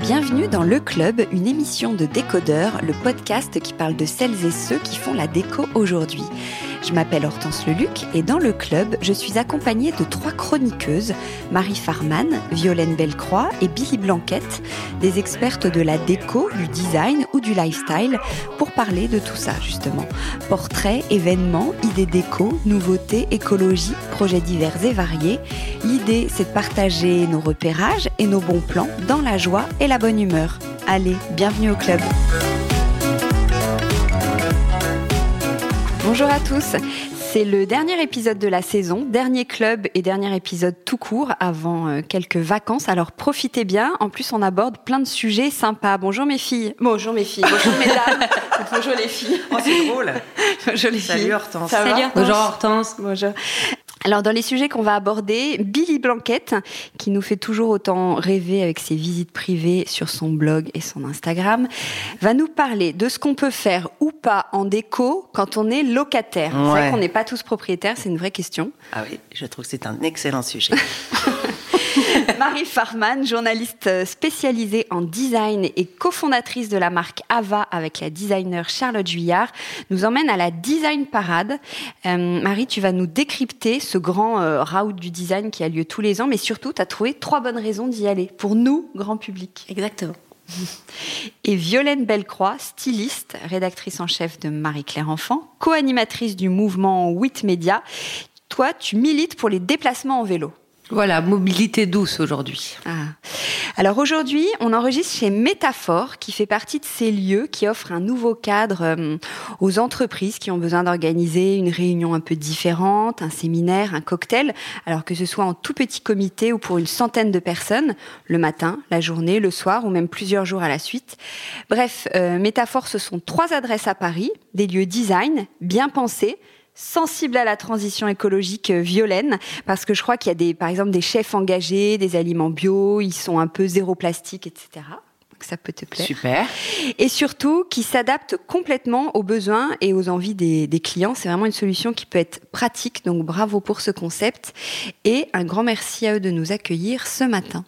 Bienvenue dans Le Club, une émission de décodeur, le podcast qui parle de celles et ceux qui font la déco aujourd'hui. Je m'appelle Hortense Leluc et dans le club, je suis accompagnée de trois chroniqueuses, Marie Farman, Violaine Bellecroix et Billy Blanquette, des expertes de la déco, du design ou du lifestyle, pour parler de tout ça justement. Portraits, événements, idées déco, nouveautés, écologie, projets divers et variés. L'idée, c'est de partager nos repérages et nos bons plans dans la joie et la bonne humeur. Allez, bienvenue au club. Bonjour à tous. C'est le dernier épisode de la saison, dernier club et dernier épisode tout court avant euh, quelques vacances. Alors profitez bien. En plus, on aborde plein de sujets sympas. Bonjour mes filles. Bonjour mes filles. Bonjour mesdames. Bonjour les filles. Oh, c'est drôle. Bonjour les Salut filles. Hortense. Ça va Salut Hortense. Bonjour Hortense. Bonjour. Alors dans les sujets qu'on va aborder, Billy Blanquette, qui nous fait toujours autant rêver avec ses visites privées sur son blog et son Instagram, va nous parler de ce qu'on peut faire ou pas en déco quand on est locataire. C'est vrai qu'on n'est pas tous propriétaires, c'est une vraie question. Ah oui, je trouve que c'est un excellent sujet. Marie Farman, journaliste spécialisée en design et cofondatrice de la marque Ava avec la designer Charlotte Juillard, nous emmène à la Design Parade. Euh, Marie, tu vas nous décrypter ce grand euh, route du design qui a lieu tous les ans, mais surtout, tu as trouvé trois bonnes raisons d'y aller, pour nous, grand public. Exactement. Et Violaine Bellecroix, styliste, rédactrice en chef de Marie-Claire Enfant, co-animatrice du mouvement WIT Media. Toi, tu milites pour les déplacements en vélo. Voilà, mobilité douce aujourd'hui. Ah. Alors aujourd'hui, on enregistre chez Métaphore, qui fait partie de ces lieux qui offrent un nouveau cadre euh, aux entreprises qui ont besoin d'organiser une réunion un peu différente, un séminaire, un cocktail, alors que ce soit en tout petit comité ou pour une centaine de personnes, le matin, la journée, le soir ou même plusieurs jours à la suite. Bref, euh, Métaphore, ce sont trois adresses à Paris, des lieux design, bien pensés, sensible à la transition écologique euh, violaine parce que je crois qu'il y a des par exemple des chefs engagés, des aliments bio, ils sont un peu zéro plastique, etc. Donc ça peut te plaire. Super. Et surtout qui s'adapte complètement aux besoins et aux envies des, des clients. C'est vraiment une solution qui peut être pratique. Donc bravo pour ce concept et un grand merci à eux de nous accueillir ce matin.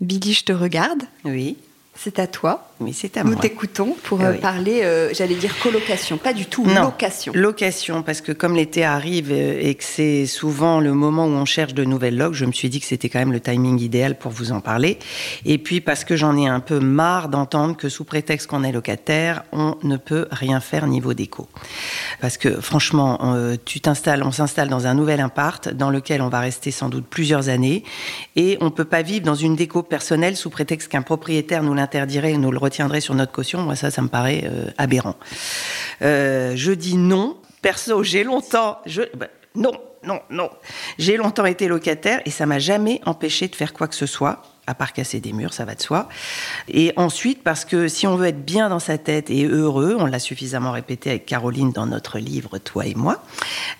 Billy, je te regarde. Oui, C'est à toi. mais c'est à Nous moi. t'écoutons pour euh, Oui. parler, euh, j'allais dire colocation, pas du tout, Non. location. Location, parce que comme l'été arrive euh, et que c'est souvent le moment où on cherche de nouvelles logs, je me suis dit que c'était quand même le timing idéal pour vous en parler. Et puis parce que j'en ai un peu marre d'entendre que sous prétexte qu'on est locataire, on ne peut rien faire niveau déco. Parce que franchement, euh, tu t'installes, on s'installe dans un nouvel appart dans lequel on va rester sans doute plusieurs années et on peut pas vivre dans une déco personnelle sous prétexte qu'un propriétaire nous l'interdirait ou nous le retiendrait sur notre caution. Moi, ça, ça me paraît euh, aberrant. Euh, je dis non. Perso, j'ai longtemps. Bah, non, non, non. J'ai longtemps été locataire et ça m'a jamais empêché de faire quoi que ce soit. À part casser des murs, ça va de soi. Et ensuite, parce que si on veut être bien dans sa tête et heureux, on l'a suffisamment répété avec Caroline dans notre livre Toi et moi,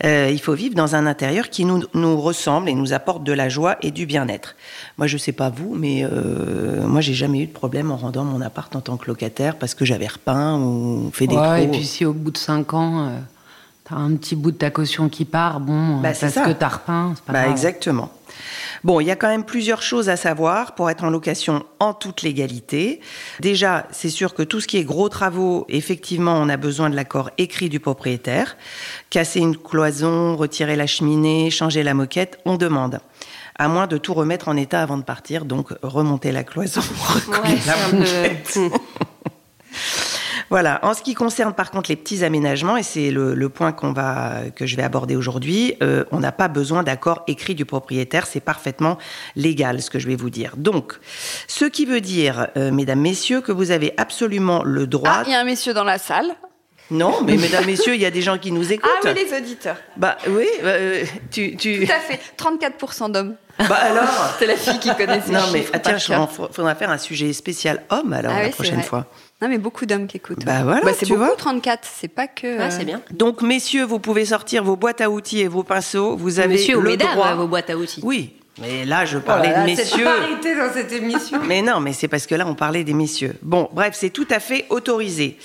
euh, il faut vivre dans un intérieur qui nous, nous ressemble et nous apporte de la joie et du bien-être. Moi, je sais pas vous, mais euh, moi, j'ai jamais eu de problème en rendant mon appart en tant que locataire parce que j'avais repeint ou fait des Ouais, et puis si au bout de 5 ans, euh, t'as un petit bout de ta caution qui part, bon, Bah, euh, parce ça. que t'as repeint, c'est pas Bah, grave. exactement. Bon, il y a quand même plusieurs choses à savoir pour être en location en toute légalité. Déjà, c'est sûr que tout ce qui est gros travaux, effectivement, on a besoin de l'accord écrit du propriétaire. Casser une cloison, retirer la cheminée, changer la moquette, on demande. À moins de tout remettre en état avant de partir, donc remonter la cloison, Ouais, la peu- moquette. Voilà. En ce qui concerne par contre les petits aménagements, et c'est le, le point qu'on va, que je vais aborder aujourd'hui, euh, on n'a pas besoin d'accord écrit du propriétaire, c'est parfaitement légal ce que je vais vous dire. Donc, ce qui veut dire, euh, mesdames, messieurs, que vous avez absolument le droit. Ah, il y a un monsieur dans la salle. Non, mais mesdames, messieurs, il y a des gens qui nous écoutent. Ah oui, les auditeurs. Bah oui, euh, tu, tu... Tout à fait. 34% d'hommes. Bah alors. C'est la fille qui connaît ces Non mais chiffres ah, tiens, il faudra faire un sujet spécial homme alors Ah la oui, prochaine fois. Non, mais beaucoup d'hommes qui écoutent. Bah voilà, c'est tu beaucoup, vois. 34. C'est pas que. Ah, euh, c'est bien. Donc messieurs, vous pouvez sortir vos boîtes à outils et vos pinceaux. Vous avez Monsieur ou le mesdames, droit. hein, vos boîtes à outils. Oui, Mais là, je parlais Oh là là, de messieurs. Cette parité dans cette émission. Mais non, mais c'est parce que là, on parlait des messieurs. Bon, bref, c'est tout à fait autorisé.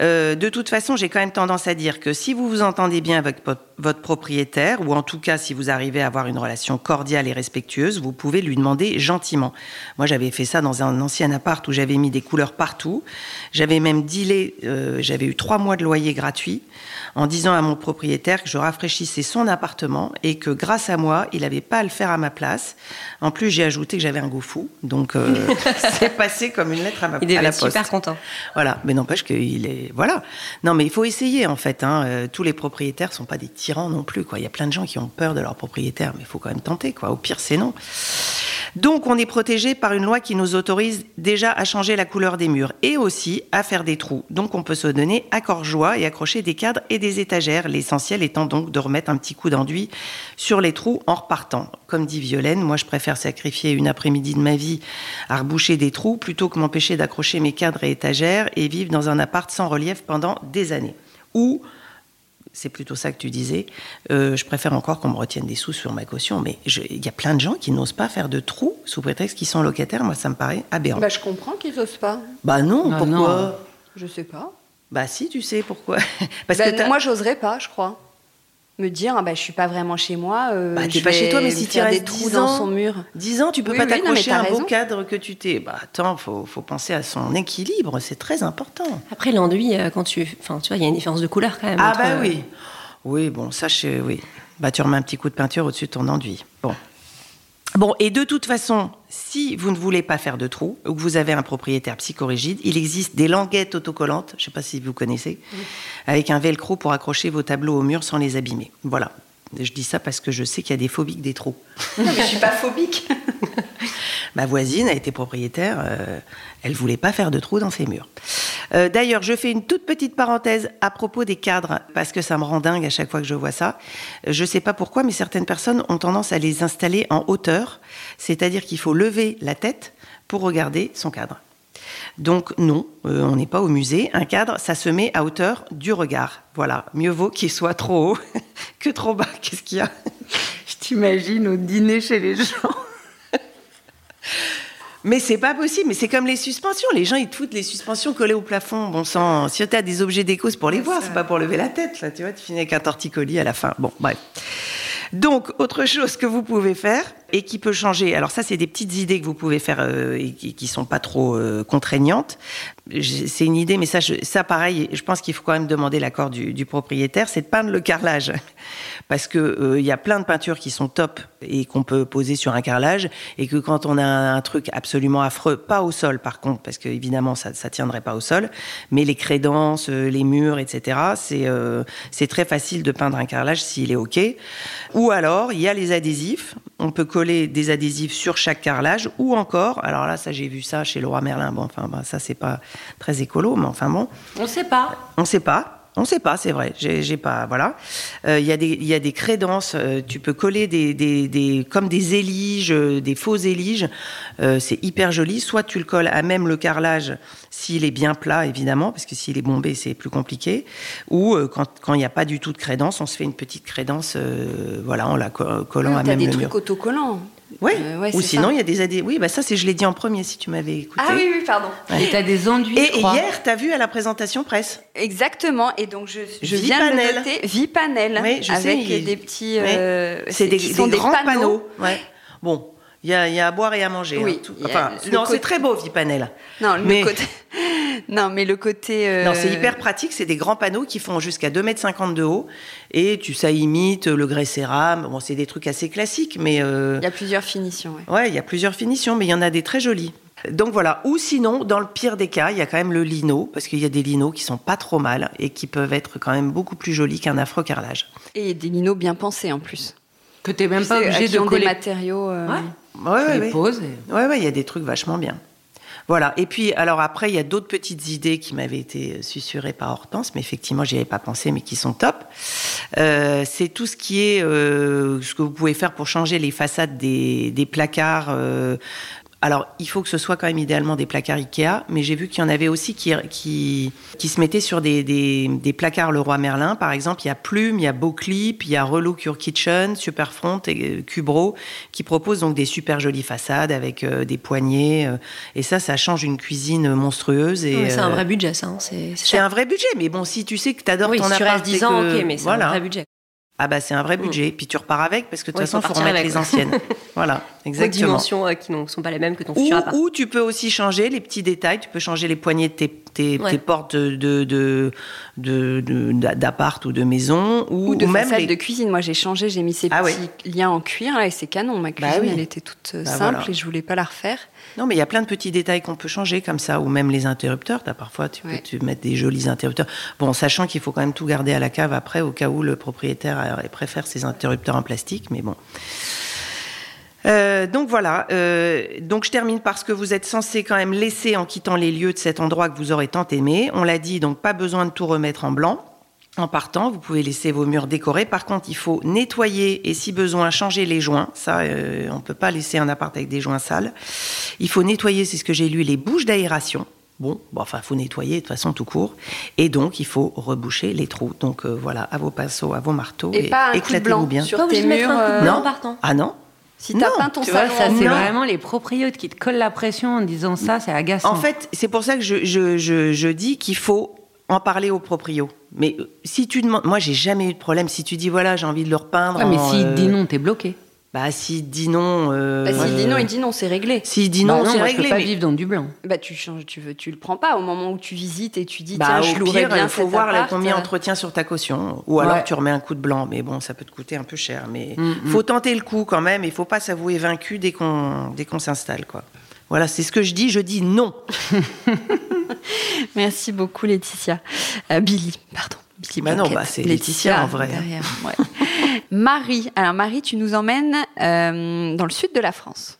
Euh, de toute façon, j'ai quand même tendance à dire que si vous vous entendez bien avec votre propriétaire, ou en tout cas si vous arrivez à avoir une relation cordiale et respectueuse, vous pouvez lui demander gentiment. Moi, j'avais fait ça dans un ancien appart où j'avais mis des couleurs partout. J'avais même dealé, euh, j'avais eu trois mois de loyer gratuit en disant à mon propriétaire que je rafraîchissais son appartement et que grâce à moi, il n'avait pas à le faire à ma place. En plus, j'ai ajouté que j'avais un goût fou. Donc, euh, c'est passé comme une lettre à, ma, Il à la super content. Voilà, mais n'empêche qu'il est. Voilà. Non, mais il faut essayer, en fait. hein. Euh, tous les propriétaires sont pas des tyrans non plus, quoi. Il y a plein de gens qui ont peur de leur propriétaire, mais il faut quand même tenter, quoi. Au pire, c'est non. Donc, on est protégé par une loi qui nous autorise déjà à changer la couleur des murs et aussi à faire des trous. Donc, on peut se donner à corps joie et accrocher des cadres et des étagères. L'essentiel étant donc de remettre un petit coup d'enduit sur les trous en repartant. Comme dit Violaine, moi, je préfère sacrifier une après-midi de ma vie à reboucher des trous plutôt que m'empêcher d'accrocher mes cadres et étagères et vivre dans un appart sans relief pendant des années. Ou c'est plutôt ça que tu disais. Euh, je préfère encore qu'on me retienne des sous sur ma caution, mais il y a plein de gens qui n'osent pas faire de trous sous prétexte qu'ils sont locataires. Moi, ça me paraît aberrant. Bah, je comprends qu'ils osent pas. Bah non, Bah pourquoi non. Je sais pas. Bah si, tu sais pourquoi. Parce Bah, que moi, j'oserais pas, je crois. Me dire, ah bah, je suis pas vraiment chez moi. euh, Bah, t'es pas chez toi, mais si tu faire des restes trous 10 dans ans, son mur. 10 ans, tu peux Oui, pas oui, t'accrocher à un beau cadre que tu t'es. Bah attends, faut, faut penser à son équilibre, c'est très important. Après, l'enduit, euh, quand tu. Enfin, tu vois, il y a une différence de couleur quand même. Ah entre, bah euh, oui. Oui, bon, ça, je, oui. Bah, tu remets un petit coup de peinture au-dessus de ton enduit. Bon. Bon, et de toute façon, si vous ne voulez pas faire de trous, ou que vous avez un propriétaire psychorigide, il existe des languettes autocollantes, je ne sais pas si vous connaissez, avec un velcro pour accrocher vos tableaux au mur sans les abîmer. Voilà. Je dis ça parce que je sais qu'il y a des phobiques des trous. Non, mais je suis pas phobique. Ma voisine a été propriétaire, euh, elle voulait pas faire de trous dans ses murs. Euh, D'ailleurs, je fais une toute petite parenthèse à propos des cadres, parce que ça me rend dingue à chaque fois que je vois ça. Euh, Je sais pas pourquoi, mais certaines personnes ont tendance à les installer en hauteur, c'est-à-dire qu'il faut lever la tête pour regarder son cadre. Donc non, euh, on n'est pas au musée. Un cadre, ça se met à hauteur du regard. Voilà, mieux vaut qu'il soit trop haut que trop bas. Qu'est-ce qu'il y a? Je t'imagine au dîner chez les gens. Mais c'est pas possible, mais c'est comme les suspensions. Les gens, ils te foutent les suspensions collées au plafond. Bon sang, si tu as des objets déco, c'est pour les voir, c'est pas pour lever la tête, là, tu vois, tu finis avec un torticolis à la fin. Bon, bref. Donc, autre chose que vous pouvez faire et qui peut changer. Alors ça, c'est des petites idées que vous pouvez faire euh, et qui, qui sont pas trop euh, contraignantes. C'est une idée, mais ça, ça pareil, je pense qu'il faut quand même demander l'accord du, propriétaire, c'est de peindre le carrelage. Parce que euh, il y a plein de peintures qui sont top et qu'on peut poser sur un carrelage, et que quand on a un, truc absolument affreux, pas au sol par contre, parce que évidemment ça, ça tiendrait pas au sol, mais les crédences, euh, les murs, etc. Euh, c'est très facile de peindre un carrelage s'il est ok. Ou alors il y a les adhésifs. On peut coller des adhésifs sur chaque carrelage, ou encore, alors là ça j'ai vu ça chez Leroy Merlin. Bon, enfin bah, ça c'est pas très écolo, mais enfin bon. On sait pas. On ne sait pas. On ne sait pas, c'est vrai. J'ai pas, voilà. Euh, Il y des, y a des crédences. euh, tu peux coller des, des, des- comme des éliges, euh, des faux éliges. C'est hyper joli. Soit tu le colles à même le carrelage s'il est bien plat, évidemment, parce que s'il est bombé, c'est plus compliqué. Ou quand quand il n'y a pas du tout de crédence, on se fait une petite crédence, voilà, en la co- collant à T'as même des le trucs mur. autocollants. Ouais. Euh, ouais, Ou sinon, il y a des. Oui, bah ça, c'est je l'ai dit en premier si tu m'avais écouté. Ah oui, oui, pardon. Ouais. Et t'as des enduits, Et je crois. hier, tu as vu à la présentation presse Exactement. Et donc, je, je viens de le noter. Vipanel. Oui, je sais, avec il- des petits. Euh, C'est des, grands panneaux. Ouais. Bon, il y a, il y a à boire et à manger. Oui, hein, tout. y a Enfin, le non, c'est très beau, Vipanel. Non, le Mais- côté. non, mais le côté. euh, Non, c'est hyper pratique. C'est des grands panneaux qui font jusqu'à 2,50 m de haut. Et tu, ça imite le grès cérame. Bon, c'est des trucs assez classiques, mais euh, Il y a plusieurs finitions. ouais. ouais, il y a plusieurs finitions, mais il y en a des très jolies. Donc voilà. Ou sinon, dans le pire des cas, il y a quand même le lino, parce qu'il y a des linos qui sont pas trop mal et qui peuvent être quand même beaucoup plus jolis qu'un affreux carrelage. Et des linos bien pensés en plus. Que t'es même pas Tu sais, obligé de coller. des matériaux. euh, Ouais. Ouais, Tu ouais, les ouais. poses et- Ouais, ouais, il y a des trucs vachement bien. Voilà. Et puis, alors après, il y a d'autres petites idées qui m'avaient été euh, susurrées par Hortense, mais effectivement, j'y avais pas pensé, mais qui sont top. Euh, c'est tout ce qui est euh, ce que vous pouvez faire pour changer les façades des, des placards. euh, Alors, il faut que ce soit quand même idéalement des placards Ikea, mais j'ai vu qu'il y en avait aussi qui, qui, qui se mettaient sur des, des, des placards Leroy Merlin. Par exemple, il y a Plume, il y a Beauclip, il y a Relook Your Kitchen, Superfront et euh, Cubro, qui proposent donc des super jolies façades avec euh, des poignées. euh, et ça, ça change une cuisine monstrueuse. Et, c'est un euh, vrai budget, ça. hein, C'est un vrai budget, mais bon, si tu sais que tu adores Oui, ton si tu restes 10 et ans, que- ok, mais c'est voilà. un vrai budget. Ah bah c'est un vrai budget. Puis tu repars avec parce que de toute Ouais, façon, il faut remettre avec, les anciennes. voilà, Des exactement. dimensions euh, qui ne sont pas les mêmes que ton Ou, futur appart. ou tu peux aussi changer les petits détails. Tu peux changer les poignées de tes, tes, Ouais. tes portes de, de, de, de- de- d'appart ou de maison. Ou, Ou de même façade les... de cuisine. Moi, j'ai changé, j'ai mis ces Ah petits liens en cuir là, et c'est canon. Ma cuisine, oui. elle était toute euh, Bah simple voilà. et je voulais pas la refaire. Non, mais il y a plein de petits détails qu'on peut changer comme ça. Ou même les interrupteurs. T'as parfois, tu peux tu mettre des jolis interrupteurs. Bon, sachant qu'il faut quand même tout garder à la cave après, au cas où le propriétaire préfère ses interrupteurs en plastique. Mais bon. Euh, donc voilà, euh, donc je termine par ce que vous êtes censé quand même laisser en quittant les lieux de cet endroit que vous aurez tant aimé. On l'a dit, donc pas besoin de tout remettre en blanc. En partant, vous pouvez laisser vos murs décorés. Par contre, il faut nettoyer et si besoin changer les joints. Ça, euh, on peut pas laisser un appart avec des joints sales. Il faut nettoyer, c'est ce que j'ai lu, les bouches d'aération. Bon, bon, enfin, faut nettoyer de toute façon tout court. Et donc, il faut reboucher les trous. Donc euh, voilà, à vos pinceaux, à vos marteaux, Et, pas un coup de blanc bien. sur Pas tes murs. un coup de euh, Non. en partant. Ah non Si t'as peint ton Tu vois, salon ça c'est vraiment les propriétaires qui te collent la pression en disant ça, c'est agaçant. En fait, c'est pour ça que je, je, je, je dis qu'il faut en parler au proprio. Mais euh, si tu demandes, moi j'ai jamais eu de problème. Si tu dis voilà, j'ai envie de le repeindre. Ouais, mais s'il euh, te dit non, t'es bloqué. Bah s'il dit non. euh, Bah, s'il dit je- non, il dit non, c'est réglé. S'il dit Bah non, c'est réglé. Je peux pas mais- vivre dans du blanc. Bah tu changes, tu veux, tu le prends pas au moment où tu visites et tu dis Bah, tiens, au je louerais bien il faut cet voir appart. combien entretient sur ta caution. Ou alors Ouais. tu remets un coup de blanc. Mais bon, ça peut te coûter un peu cher. Mais Mm, mm. faut tenter le coup quand même. Il faut pas s'avouer vaincu dès qu'on dès qu'on s'installe quoi. Voilà, c'est ce que je dis. Je dis non. Merci beaucoup Laetitia. Euh, Billy, pardon. Billy Bah non, bah, c'est Laetitia, en vrai. derrière, ouais. Marie, alors Marie, tu nous emmènes euh, dans le sud de la France.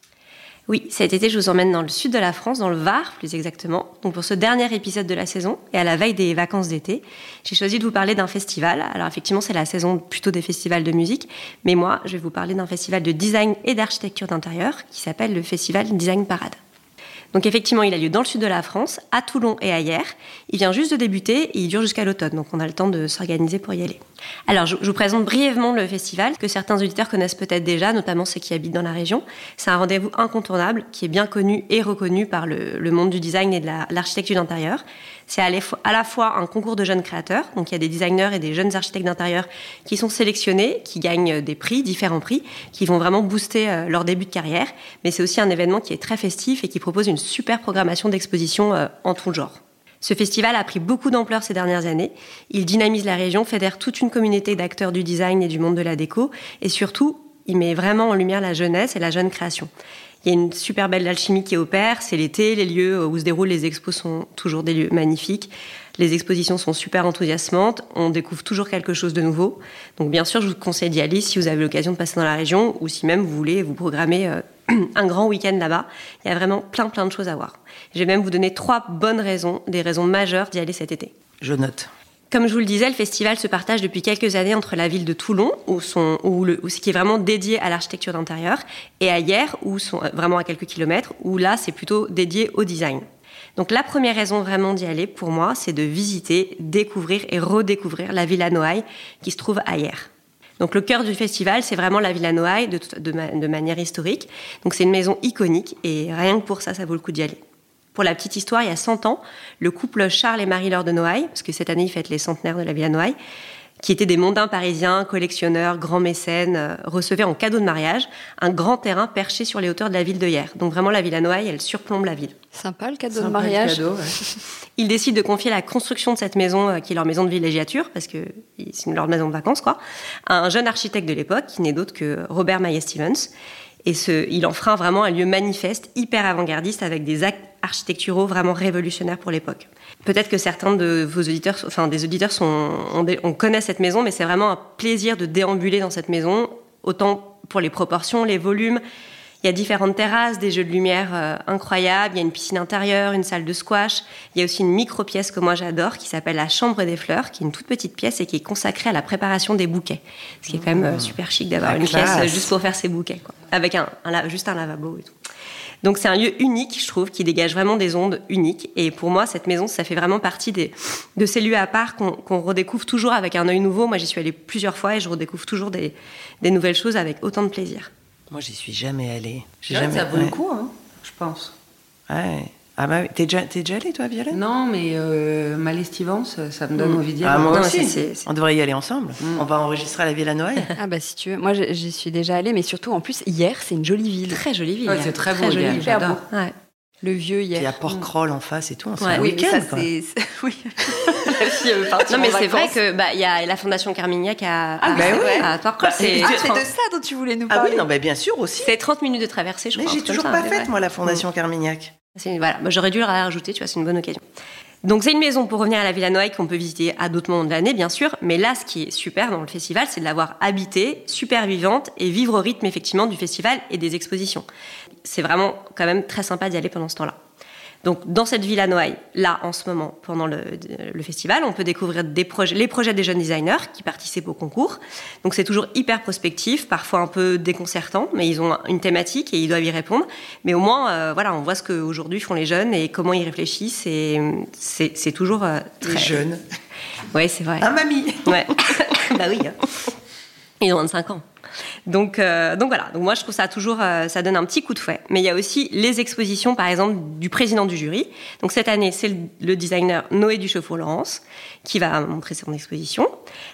Oui, cet été, je vous emmène dans le sud de la France, dans le Var plus exactement. Donc pour ce dernier épisode de la saison et à la veille des vacances d'été, j'ai choisi de vous parler d'un festival. Alors effectivement, c'est la saison plutôt des festivals de musique, mais moi, je vais vous parler d'un festival de design et d'architecture d'intérieur qui s'appelle le Festival Design Parade. Donc effectivement, il a lieu dans le sud de la France, à Toulon et Hier. Il vient juste de débuter et il dure jusqu'à l'automne, donc on a le temps de s'organiser pour y aller. Alors, je vous présente brièvement le festival, que certains auditeurs connaissent peut-être déjà, notamment ceux qui habitent dans la région. C'est un rendez-vous incontournable, qui est bien connu et reconnu par le, monde du design et de la- l'architecture d'intérieur. C'est à, la fois- un concours de jeunes créateurs, donc il y a des designers et des jeunes architectes d'intérieur qui sont sélectionnés, qui gagnent des prix, différents prix, qui vont vraiment booster euh, leur début de carrière. Mais c'est aussi un événement qui est très festif et qui propose une super programmation d'expositions euh, en tout genre. Ce festival a pris beaucoup d'ampleur ces dernières années. Il dynamise la région, fédère toute une communauté d'acteurs du design et du monde de la déco, et surtout, il met vraiment en lumière la jeunesse et la jeune création. Il y a une super belle alchimie qui opère, c'est l'été, les lieux où se déroulent les expos sont toujours des lieux magnifiques, les expositions sont super enthousiasmantes, on découvre toujours quelque chose de nouveau. Donc bien sûr, je vous conseille d'y aller si vous avez l'occasion de passer dans la région, ou si même vous voulez vous programmer euh, un grand week-end là-bas. Il y a vraiment plein plein de choses à voir. Je vais même vous donner trois bonnes raisons, des raisons majeures d'y aller cet été. Je note. Comme je vous le disais, le festival se partage depuis quelques années entre la ville de Toulon, où, ce qui est vraiment dédié à l'architecture d'intérieur, et Hier, où sont euh, vraiment à quelques kilomètres, où là c'est plutôt dédié au design. Donc la première raison vraiment d'y aller, pour moi, c'est de visiter, découvrir et redécouvrir la Villa Noailles, qui se trouve Hier. Donc le cœur du festival, c'est vraiment la Villa Noailles de, de manière historique. Donc c'est une maison iconique, et rien que pour ça, ça vaut le coup d'y aller. Pour la petite histoire, il y a 100 ans, le couple Charles et Marie-Laure de Noailles, parce que cette année, ils fêtent les centenaires de la Villa Noailles, qui étaient des mondains parisiens, collectionneurs, grands mécènes, euh, recevaient en cadeau de mariage un grand terrain perché sur les hauteurs de la ville de Hier. Donc vraiment, la Villa Noailles, elle surplombe la ville. Sympa le cadeau Sympa de mariage. cadeau, ouais. Ils décident de confier la construction de cette maison, euh, qui est leur maison de villégiature, parce que c'est leur maison de vacances, quoi, à un jeune architecte de l'époque, qui n'est d'autre que Robert Maillet Stevens. Et il en fera vraiment un lieu manifeste, hyper avant-gardiste, avec des actes architecturaux vraiment révolutionnaires pour l'époque. Peut-être que certains de vos auditeurs, enfin des auditeurs, sont, on, on connaît cette maison, mais c'est vraiment un plaisir de déambuler dans cette maison, autant pour les proportions, les volumes. Il y a différentes terrasses, des jeux de lumière euh, incroyables, il y a une piscine intérieure, une salle de squash, il y a aussi une micro-pièce que moi j'adore qui s'appelle la chambre des fleurs, qui est une toute petite pièce et qui est consacrée à la préparation des bouquets. Ce qui est quand même euh, super chic d'avoir une pièce euh, juste pour faire ses bouquets, quoi. avec un, juste un lavabo et tout. Donc c'est un lieu unique, je trouve, qui dégage vraiment des ondes uniques. Et pour moi, cette maison, ça fait vraiment partie des, de ces lieux à part qu'on redécouvre toujours avec un œil nouveau. Moi, j'y suis allée plusieurs fois et je redécouvre toujours des, des nouvelles choses avec autant de plaisir. Moi, j'y suis jamais allée. J'ai Ouais, jamais. ça vaut le ouais. coup, hein, je pense. Ouais. Ah bah, oui. t'es déjà, t'es déjà allée, toi, Violette? Non, mais euh, ma lestivance, ça me donne envie d'y Ah, aller. moi Non, aussi. c'est- On devrait y aller ensemble. On va enregistrer à la Villa Noël. Ah bah si tu veux. Moi, j'y suis déjà allée, mais surtout, en plus, hier, c'est une jolie ville. Très jolie ville. Ouais, hier. c'est très beau, jolie hier, ville. j'adore. Ouais. Le vieux Il y hier. a Port-Crawl en face et tout. C'est Ouais. un Oui, mais week-end, ça, quoi. c'est... Oui. La fille veut partir Non, mais en c'est vrai que bah il y a la fondation Carmignac à Ah, bah à, ouais. à Port-Crawl. Bah, c'est et- Ah, tu- c'est 30 de ça dont tu voulais nous Ah parler. oui, non, bah, bien sûr aussi. c'est 30 minutes de traversée, je Mais crois. j'ai un truc toujours pas c'est fait, vrai. moi, la Fondation Carmignac. C'est- Voilà, Bah, j'aurais dû la rajouter, tu vois, c'est une bonne occasion. Donc c'est une maison pour revenir à la Villa Noailles qu'on peut visiter à d'autres moments de l'année, bien sûr. Mais là, ce qui est super dans le festival, c'est de l'avoir habitée, super vivante et vivre au rythme effectivement du festival et des expositions. C'est vraiment quand même très sympa d'y aller pendant ce temps-là. Donc dans cette Villa Noailles, là en ce moment, pendant le, le festival, on peut découvrir des projets, les projets des jeunes designers qui participent au concours. Donc c'est toujours hyper prospectif, parfois un peu déconcertant, mais ils ont une thématique et ils doivent y répondre. Mais au moins, euh, voilà, on voit ce qu'aujourd'hui font les jeunes et comment ils réfléchissent et c'est c'est toujours euh, très Les jeunes. Ouais, c'est vrai. Ah, mamie Ouais. bah oui. hein. Ils ont 25 ans. Donc, euh, voilà. Moi, je trouve ça toujours, euh, ça donne un petit coup de fouet. Mais il y a aussi les expositions, par exemple, du président du jury. Donc cette année, c'est le, designer Noé Ducheffault-Laurence qui va montrer son exposition.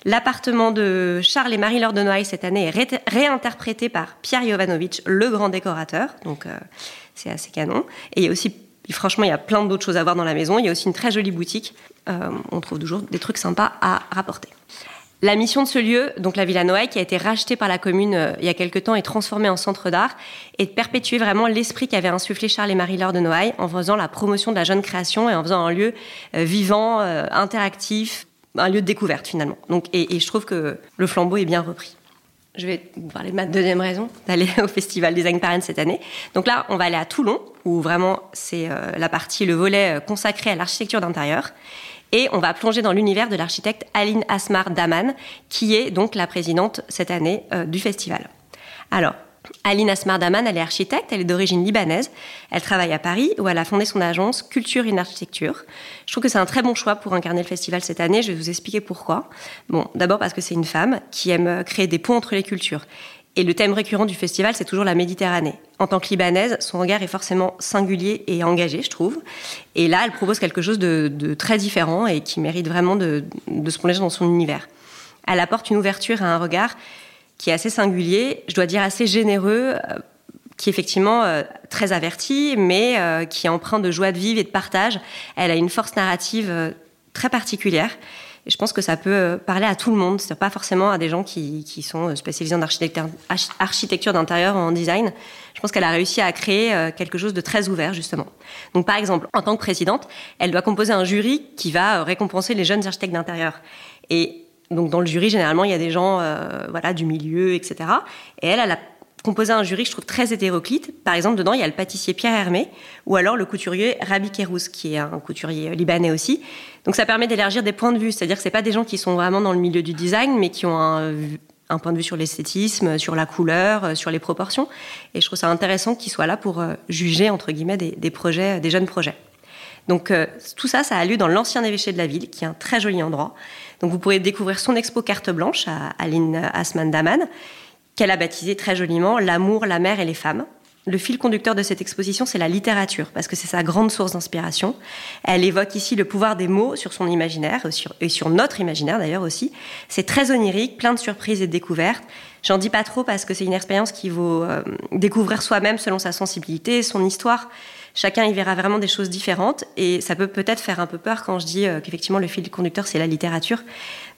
L'appartement de Charles et Marie-Laure de Noailles cette année est ré- réinterprété par Pierre Jovanovic, le grand décorateur. Donc euh, c'est assez canon. Et il y a aussi Franchement, il y a plein d'autres choses à voir dans la maison. Il y a aussi une très jolie boutique. On trouve toujours des trucs sympas à rapporter. La mission de ce lieu, donc la Villa Noailles, qui a été rachetée par la commune euh, il y a quelque temps et transformée en centre d'art, est de perpétuer vraiment l'esprit qu'avait insufflé Charles et Marie-Laure de Noailles en faisant la promotion de la jeune création et en faisant un lieu euh, vivant, euh, interactif, un lieu de découverte finalement. Donc, et, et je trouve que le flambeau est bien repris. Je vais vous parler de ma deuxième raison d'aller au Festival Design Paris cette année. Donc là, on va aller à Toulon, où vraiment c'est la partie, le volet consacré à l'architecture d'intérieur. Et on va plonger dans l'univers de l'architecte Aline Asmar Daman, qui est donc la présidente cette année euh, du festival. Alors, Aline Asmar Daman, elle est architecte, elle est d'origine libanaise. Elle travaille à Paris, où elle a fondé son agence Culture in Architecture. Je trouve que c'est un très bon choix pour incarner le festival cette année. Je vais vous expliquer pourquoi. Bon, d'abord parce que c'est une femme qui aime créer des ponts entre les cultures. Et le thème récurrent du festival, c'est toujours la Méditerranée. En tant que libanaise, son regard est forcément singulier et engagé, je trouve. Et là, elle propose quelque chose de, très différent et qui mérite vraiment de, de se plonger dans son univers. Elle apporte une ouverture et un regard qui est assez singulier, je dois dire assez généreux, euh, qui est effectivement euh, très averti, mais euh, qui est empreint de joie de vivre et de partage. Elle a une force narrative très particulière. Et je pense que ça peut euh, parler à tout le monde, c'est pas forcément à des gens qui, sont spécialisés en architecture, arch- architecture d'intérieur en design. Je pense qu'elle a réussi à créer euh, quelque chose de très ouvert, justement. Donc, par exemple, en tant que présidente, elle doit composer un jury qui va euh, récompenser les jeunes architectes d'intérieur. Et donc, dans le jury, généralement, il y a des gens euh, voilà, du milieu, etc. Et elle, elle a composé un jury je trouve très hétéroclite. Par exemple, dedans, il y a le pâtissier Pierre Hermé ou alors le couturier Rabi Kérouz, qui est un couturier libanais aussi. Donc, ça permet d'élargir des points de vue. C'est-à-dire que c'est pas des gens qui sont vraiment dans le milieu du design, mais qui ont un, un point de vue sur l'esthétisme, sur la couleur, euh, sur les proportions. Et je trouve ça intéressant qu'ils soient là pour euh, juger, entre guillemets, des, projets, des jeunes projets. Donc euh, tout ça, ça a lieu dans l'ancien évêché de la ville, qui est un très joli endroit. Donc vous pourrez découvrir son expo carte blanche à Aline Asman Daman, qu'elle a baptisé très joliment L'amour, la mer et les femmes. Le fil conducteur de cette exposition, c'est la littérature, parce que c'est sa grande source d'inspiration. Elle évoque ici le pouvoir des mots sur son imaginaire, et sur, notre imaginaire d'ailleurs aussi. C'est très onirique, plein de surprises et de découvertes. J'en dis pas trop parce que c'est une expérience qui vaut euh, découvrir soi-même selon sa sensibilité, son histoire. Chacun y verra vraiment des choses différentes et ça peut peut-être faire un peu peur quand je dis euh, qu'effectivement le fil conducteur c'est la littérature.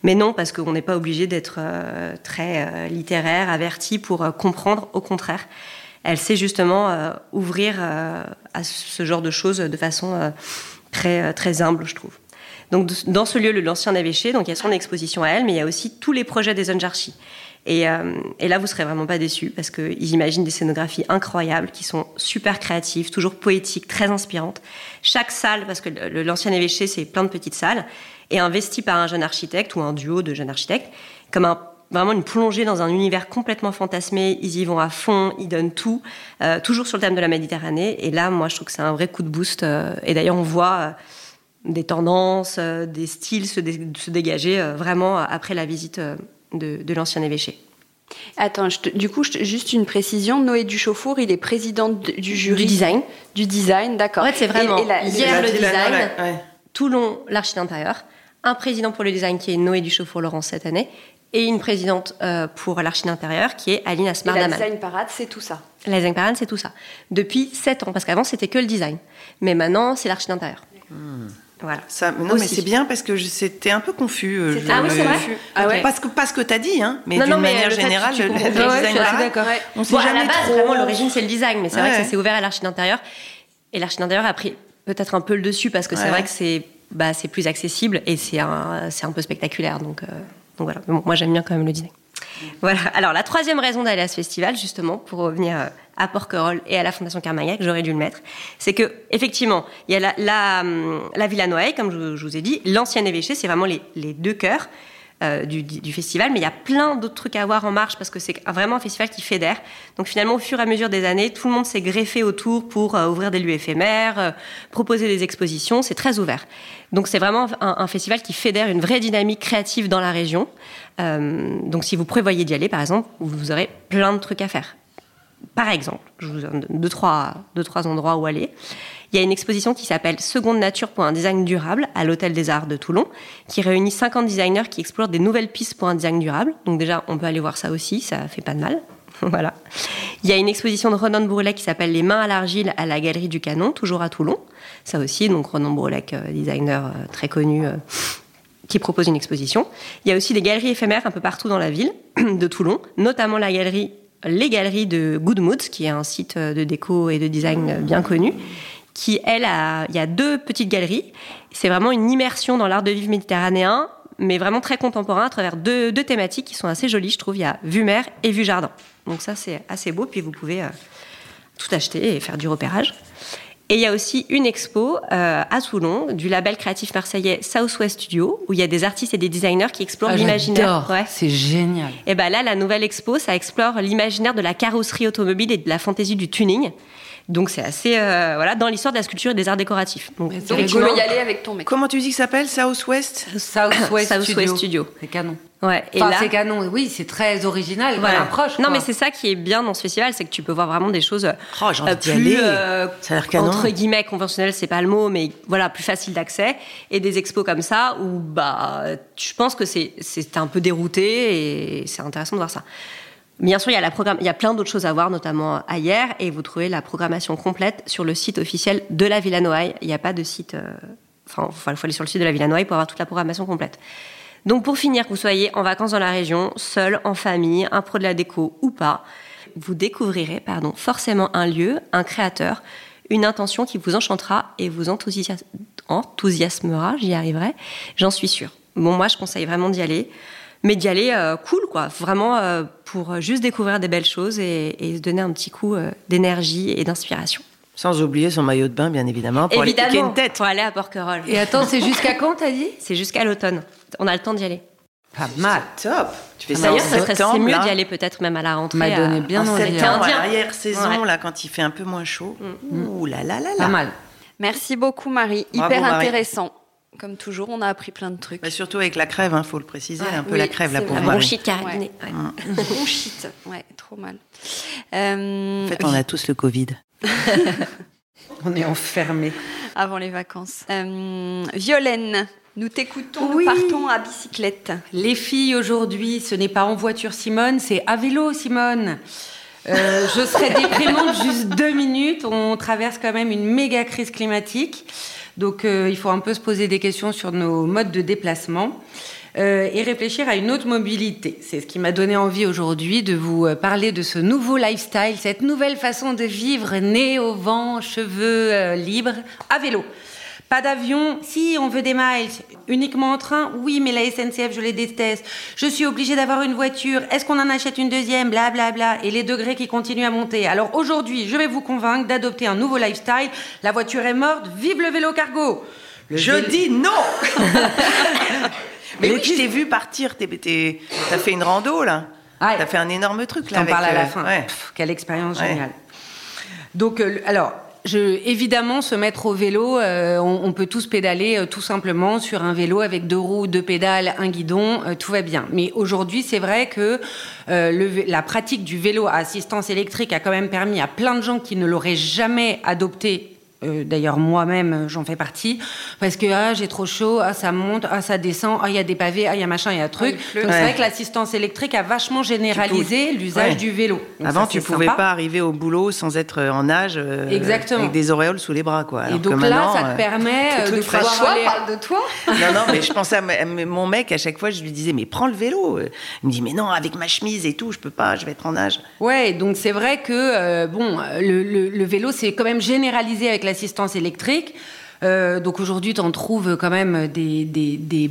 Mais non, parce qu'on n'est pas obligé d'être euh, très littéraire, averti pour comprendre. Au contraire, elle sait justement euh, ouvrir euh, à ce genre de choses de façon euh, très, très humble, je trouve. Donc dans ce lieu, l'ancien évêché, donc il y a son exposition à elle, mais il y a aussi tous les projets des jeunes archis. Et, et, là, vous serez vraiment pas déçus parce qu'ils imaginent des scénographies incroyables qui sont super créatives, toujours poétiques, très inspirantes. Chaque salle, parce que l'ancien évêché, c'est plein de petites salles, est investie par un jeune architecte ou un duo de jeunes architectes, comme un vraiment une plongée dans un univers complètement fantasmé. Ils y vont à fond, ils donnent tout, euh, toujours sur le thème de la Méditerranée. Et là, moi, je trouve que c'est un vrai coup de boost. Euh, et d'ailleurs, on voit euh, des tendances, euh, des styles se, dé se dégager euh, vraiment après la visite euh, de, de l'ancien évêché. Attends, je te, du coup, je te, juste une précision. Noé Duchauffour, il est président du jury. Du design. Du design, d'accord. En fait, c'est vraiment Et- et la- hier le design, Ouais. Toulon l'archi d'intérieur, un président pour le design qui est Noé Duchauffour Laurent cette année, et une présidente euh, pour l'archi d'intérieur qui est Aline et la design parade, c'est tout ça. La design parade, c'est tout ça. Depuis 7 ans, parce qu'avant, c'était que le design. Mais maintenant, c'est l'archi d'intérieur. Voilà. Ça, non, mais c'est bien parce que c'était un peu confus. euh, C'était je- Ah oui, c'est vrai Ah ouais. Parce que, pas ce que tu as dit, hein, mais Non, d'une manière que générale, le, design d'accord. Ouais. on sait Bon, à jamais la base, trop. vraiment, l'origine, c'est le design, mais c'est vrai que ça s'est ouvert à l'archi d'intérieur. Et l'archi d'intérieur a pris peut-être un peu le dessus parce que c'est vrai que c'est bah, c'est plus accessible et c'est un, c'est un peu spectaculaire. Donc, euh, donc voilà. Moi, j'aime bien quand même le design. Voilà. Alors, la troisième raison d'aller à ce festival, justement, pour revenir euh, à Porquerolles et à la Fondation Carmagnac, j'aurais dû le mettre, c'est que, effectivement, il y a la, la, hum, la Villa Noailles, comme je, je vous ai dit, l'ancien évêché, c'est vraiment les, les deux cœurs. Euh, du, festival, mais il y a plein d'autres trucs à voir en marche parce que c'est vraiment un festival qui fédère. Donc finalement, au fur et à mesure des années, tout le monde s'est greffé autour pour euh, ouvrir des lieux éphémères, euh, proposer des expositions. C'est très ouvert. Donc c'est vraiment un, un festival qui fédère une vraie dynamique créative dans la région. Donc si vous prévoyez d'y aller, par exemple, vous aurez plein de trucs à faire. Par exemple, je vous donne deux trois, deux, trois endroits où aller. Il y a une exposition qui s'appelle Seconde Nature pour un design durable à l'Hôtel des Arts de Toulon, qui réunit 50 designers qui explorent des nouvelles pistes pour un design durable. Donc déjà, on peut aller voir ça aussi, ça fait pas de mal. voilà. Il y a une exposition de Ronan Bourlet qui s'appelle Les mains à l'argile à la Galerie du Canon, toujours à Toulon. Ça aussi, donc Ronan Bourlet, euh, designer euh, très connu. euh, qui propose une exposition. Il y a aussi des galeries éphémères un peu partout dans la ville de Toulon, notamment la galerie, les galeries de Good Moods, qui est un site de déco et de design bien connu, qui, elle, a, il y a deux petites galeries. C'est vraiment une immersion dans l'art de vivre méditerranéen, mais vraiment très contemporain à travers deux, deux thématiques qui sont assez jolies, je trouve. Il y a vue mer et vue jardin. Donc ça, c'est assez beau. Puis vous pouvez euh, tout acheter et faire du repérage. Et il y a aussi une expo euh, à Toulon du label créatif marseillais Southwest Studio où il y a des artistes et des designers qui explorent Ah, l'imaginaire. C'est génial. Et ben là, la nouvelle expo, ça explore l'imaginaire de la carrosserie automobile et de la fantaisie du tuning. Donc c'est assez euh, voilà dans l'histoire de la sculpture et des arts décoratifs. Donc, tu peux y aller avec ton mec. Comment tu dis que ça s'appelle? Southwest Southwest Southwest Studio. Studio. C'est canon. Ouais. Et Enfin, là, c'est canon. Oui, c'est très original. voilà. Voilà. Approche. Non, mais c'est ça qui est bien dans ce festival, c'est que tu peux voir vraiment des choses Oh, j'ai envie euh, d'y plus aller. euh, Ça a l'air canon. entre guillemets conventionnelles, c'est pas le mot, mais voilà plus facile d'accès et des expos comme ça où bah je pense que c'est c'est un peu dérouté et c'est intéressant de voir ça. Bien sûr, il y a la programme, il y a plein d'autres choses à voir, notamment ailleurs, et vous trouvez la programmation complète sur le site officiel de la Villa Noailles. Il n'y a pas de site, euh, enfin, il faut aller sur le site de la Villa Noailles pour avoir toute la programmation complète. Donc, pour finir, que vous soyez en vacances dans la région, seul, en famille, un pro de la déco ou pas, vous découvrirez, pardon, forcément un lieu, un créateur, une intention qui vous enchantera et vous enthousias- enthousiasmera, j'y arriverai, j'en suis sûre. Bon, moi, je conseille vraiment d'y aller, mais d'y aller euh, cool, quoi, vraiment euh, pour juste découvrir des belles choses et, et se donner un petit coup euh, d'énergie et d'inspiration. Sans oublier son maillot de bain, bien évidemment, pour aller piquer Évidemment, une tête. pour aller à Porquerolles. Et attends, c'est jusqu'à quand t'as dit? C'est jusqu'à l'automne. On a le temps d'y aller. Pas mal. Top Tu fais ça en D'ailleurs, ça serait mieux d'y aller peut-être même à la rentrée. M'a donné bien En envie. à l'arrière-saison, Ouais. là, quand il fait un peu moins chaud. Ouh là là là là. Pas mal. Merci beaucoup Marie, Bravo, hyper Marie. intéressant. Comme toujours, on a appris plein de trucs. Bah, surtout avec la crève, il faut le préciser, Ouais, un peu oui, la crève, la pauvre. Un bon shit carabiné. ouais. Bon shit, ouais, trop mal. Euh, En fait, on a tous le Covid. On est enfermés. Avant les vacances. Euh, Violaine, nous t'écoutons, Oui. nous partons à bicyclette. Les filles, aujourd'hui, ce n'est pas en voiture, Simone, c'est à vélo, Simone. Euh, je serais déprimante juste deux minutes. On traverse quand même une méga crise climatique. Donc, euh, il faut un peu se poser des questions sur nos modes de déplacement euh, et réfléchir à une autre mobilité. C'est ce qui m'a donné envie aujourd'hui de vous euh, parler de ce nouveau lifestyle, cette nouvelle façon de vivre née au vent, cheveux libres, à vélo. Pas d'avion, si on veut des miles. Uniquement en train, oui, mais la SNCF, je les déteste. Je suis obligée d'avoir une voiture. Est-ce qu'on en achète une deuxième? Bla bla bla. Et les degrés qui continuent à monter. Alors aujourd'hui, je vais vous convaincre d'adopter un nouveau lifestyle. La voiture est morte. Vive le vélo cargo. Le Je vélo- dis non Mais oui, je t'ai vu partir. T'as fait une rando, là. T'as fait un énorme truc, là. T'en parles à la euh, fin. ouais. Pff, quelle expérience Ouais. géniale. Donc, euh, alors, je, évidemment, se mettre au vélo, euh, on, peut tous pédaler euh, tout simplement sur un vélo avec deux roues, deux pédales, un guidon, euh, tout va bien. Mais aujourd'hui, c'est vrai que la pratique du vélo à assistance électrique a quand même permis à plein de gens qui ne l'auraient jamais adopté. Euh, D'ailleurs, moi-même, euh, j'en fais partie, parce que ah, j'ai trop chaud, ah, ça monte, ah, ça descend, ah, il y a des pavés, ah, il y a machin, il y a un truc. pleut. Donc, c'est vrai que l'assistance électrique a vachement généralisé l'usage Ouais. du vélo. Donc, Avant, ça, tu pouvais sympa. pas arriver au boulot sans être euh, en nage, euh, Exactement. avec des auréoles sous les bras, quoi. Et donc que là, ça te permet euh, de pouvoir Toi, aller- parle de toi. Non, non, mais je pensais à, mon mec, à chaque fois, je lui disais, mais prends le vélo. Il me dit, mais non, avec ma chemise et tout, je peux pas, je vais être en nage. Ouais, donc c'est vrai que euh, bon, le, le- le vélo c'est quand même généralisé avec l'assistance électrique. Euh, donc aujourd'hui, tu en trouves quand même des,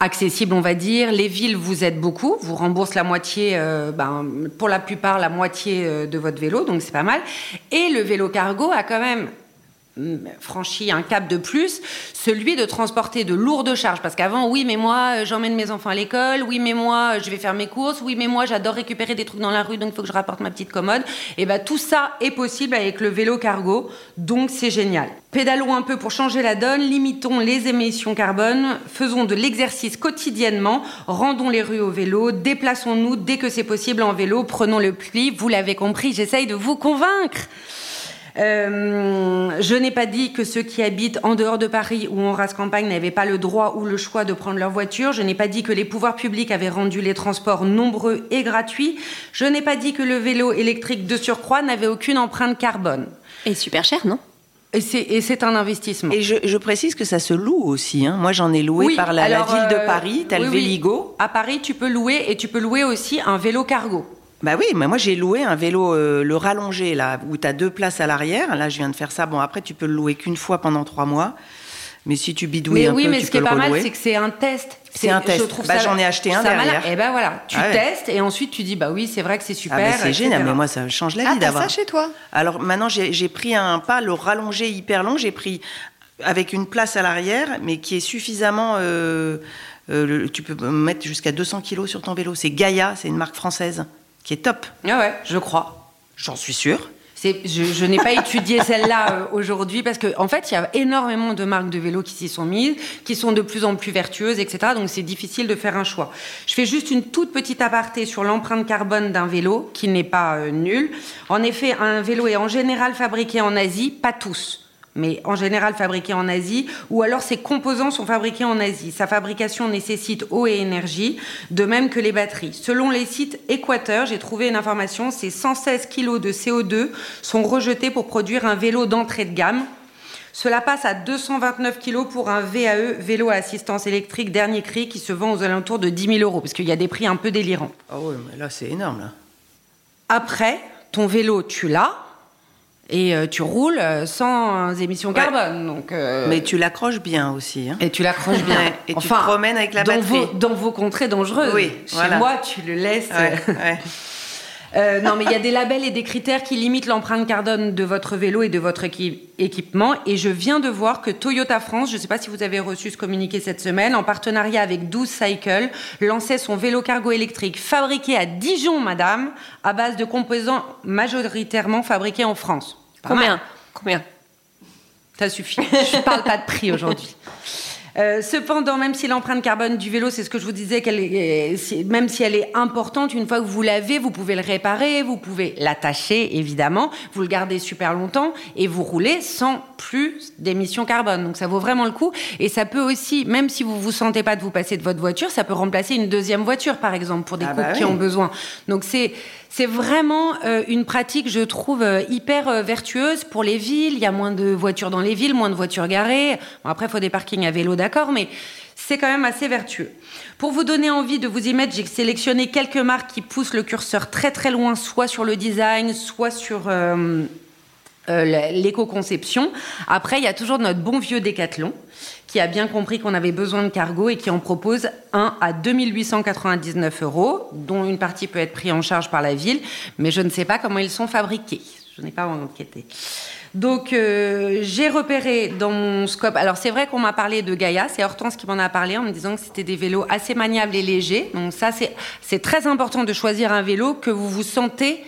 accessibles, on va dire. Les villes vous aident beaucoup, vous remboursent la moitié, euh, ben, pour la plupart la moitié euh, de votre vélo, donc c'est pas mal. Et le vélo cargo a quand même franchi un cap de plus, celui de transporter de lourdes charges. Parce qu'avant, oui, mais moi, euh, j'emmène mes enfants à l'école, oui, mais moi, euh, je vais faire mes courses, oui, mais moi, j'adore récupérer des trucs dans la rue, donc il faut que je rapporte ma petite commode. Et ben tout ça est possible avec le vélo cargo, donc c'est génial. Pédalons un peu pour changer la donne, limitons les émissions carbone, faisons de l'exercice quotidiennement, rendons les rues au vélo, déplaçons-nous dès que c'est possible en vélo, prenons le pli. Vous l'avez compris, j'essaye de vous convaincre. Euh, je n'ai pas dit que ceux qui habitent en dehors de Paris ou en race campagne n'avaient pas le droit ou le choix de prendre leur voiture. Je n'ai pas dit que les pouvoirs publics avaient rendu les transports nombreux et gratuits. Je n'ai pas dit que le vélo électrique de surcroît n'avait aucune empreinte carbone. Et super cher, non? Et c'est, un investissement. Et je, je précise que ça se loue aussi. hein. Moi, j'en ai loué Oui, par la, ville de euh, Paris. T'as oui, le oui. Véligo. À Paris, tu peux louer et tu peux louer aussi un vélo cargo. Bah oui, mais moi j'ai loué un vélo, euh, le rallongé, là, où tu as deux places à l'arrière. Là, je viens de faire ça. Bon, après, tu peux le louer qu'une fois pendant trois mois. Mais si tu bidouilles mais un oui, peu, mais tu ce qui est pas mal, c'est que c'est un test. C'est un test. Je trouve Bah, ça- j'en ai acheté un derrière. Et ben voilà, tu Ah ouais. testes et ensuite tu dis bah oui, c'est vrai que c'est super. Ah, mais c'est etc. génial, mais moi, ça change la Ah, vie t'as d'avoir. ça chez toi? Alors maintenant, j'ai j'ai pris un pas, le rallongé hyper long, j'ai pris avec une place à l'arrière, mais qui est suffisamment. euh, euh, tu peux mettre jusqu'à 200 kilos sur ton vélo. C'est Gaia, c'est une marque française qui est top. Ah ouais, je crois. J'en suis sûre. C'est- Je, je n'ai pas étudié celle-là euh, aujourd'hui parce qu'en en fait, il y a énormément de marques de vélos qui s'y sont mises, qui sont de plus en plus vertueuses, etc. Donc c'est difficile de faire un choix. Je fais juste une toute petite aparté sur l'empreinte carbone d'un vélo qui n'est pas euh, nulle. En effet, un vélo est en général fabriqué en Asie, pas tous. Mais en général fabriqué en Asie, ou alors ses composants sont fabriqués en Asie. Sa fabrication nécessite eau et énergie, de même que les batteries. Selon les sites Équateur, j'ai trouvé une information, c'est 116 kg de CO2 sont rejetés pour produire un vélo d'entrée de gamme. Cela passe à 229 kg pour un VAE, vélo à assistance électrique dernier cri, qui se vend aux alentours de 10 000 euros, parce qu'il y a des prix un peu délirants. Ah ouais, mais là, c'est énorme. Là. Après, ton vélo, tu l'as, et euh, tu roules euh, sans émissions Ouais. carbone. Donc, euh, Mais tu l'accroches bien aussi. hein. Et tu l'accroches bien. Ouais, et tu te promènes avec la dans batterie. Vos, dans vos contrées dangereuses. Oui, Chez voilà. moi, tu le laisses. Ouais. Euh, non, mais il y a des labels et des critères qui limitent l'empreinte carbone de votre vélo et de votre équi- équipement. Et je viens de voir que Toyota France, je ne sais pas si vous avez reçu ce communiqué cette semaine, en partenariat avec 12 Cycle, lançait son vélo cargo électrique fabriqué à Dijon, madame, à base de composants majoritairement fabriqués en France. Pas Combien mal. Combien Ça suffit. Je ne parle pas de prix aujourd'hui. Euh, cependant, même si l'empreinte carbone du vélo, c'est ce que je vous disais, qu'elle est- si- même si elle est importante, une fois que vous l'avez, vous pouvez le réparer, vous pouvez l'attacher, évidemment, vous le gardez super longtemps et vous roulez sans plus d'émissions carbone. Donc ça vaut vraiment le coup. Et ça peut aussi, même si vous vous sentez pas de vous passer de votre voiture, ça peut remplacer une deuxième voiture, par exemple, pour des Ah couples bah qui ont besoin. Donc c'est c'est vraiment euh, une pratique, je trouve, euh, hyper euh, vertueuse pour les villes. Il y a moins de voitures dans les villes, moins de voitures garées. Bon, après, il faut des parkings à vélo, d'accord, mais c'est quand même assez vertueux. Pour vous donner envie de vous y mettre, j'ai sélectionné quelques marques qui poussent le curseur très très loin, soit sur le design, soit sur... euh, l'éco-conception. Après, il y a toujours notre bon vieux Décathlon qui a bien compris qu'on avait besoin de cargo et qui en propose un à 2899 euros, dont une partie peut être prise en charge par la ville, mais je ne sais pas comment ils sont fabriqués. Je n'ai pas enquêté. Donc euh, j'ai repéré dans mon scope. Alors c'est vrai qu'on m'a parlé de Gaïa, c'est Hortense qui m'en a parlé en me disant que c'était des vélos assez maniables et légers. Donc ça c'est très important de choisir un vélo que vous vous sentez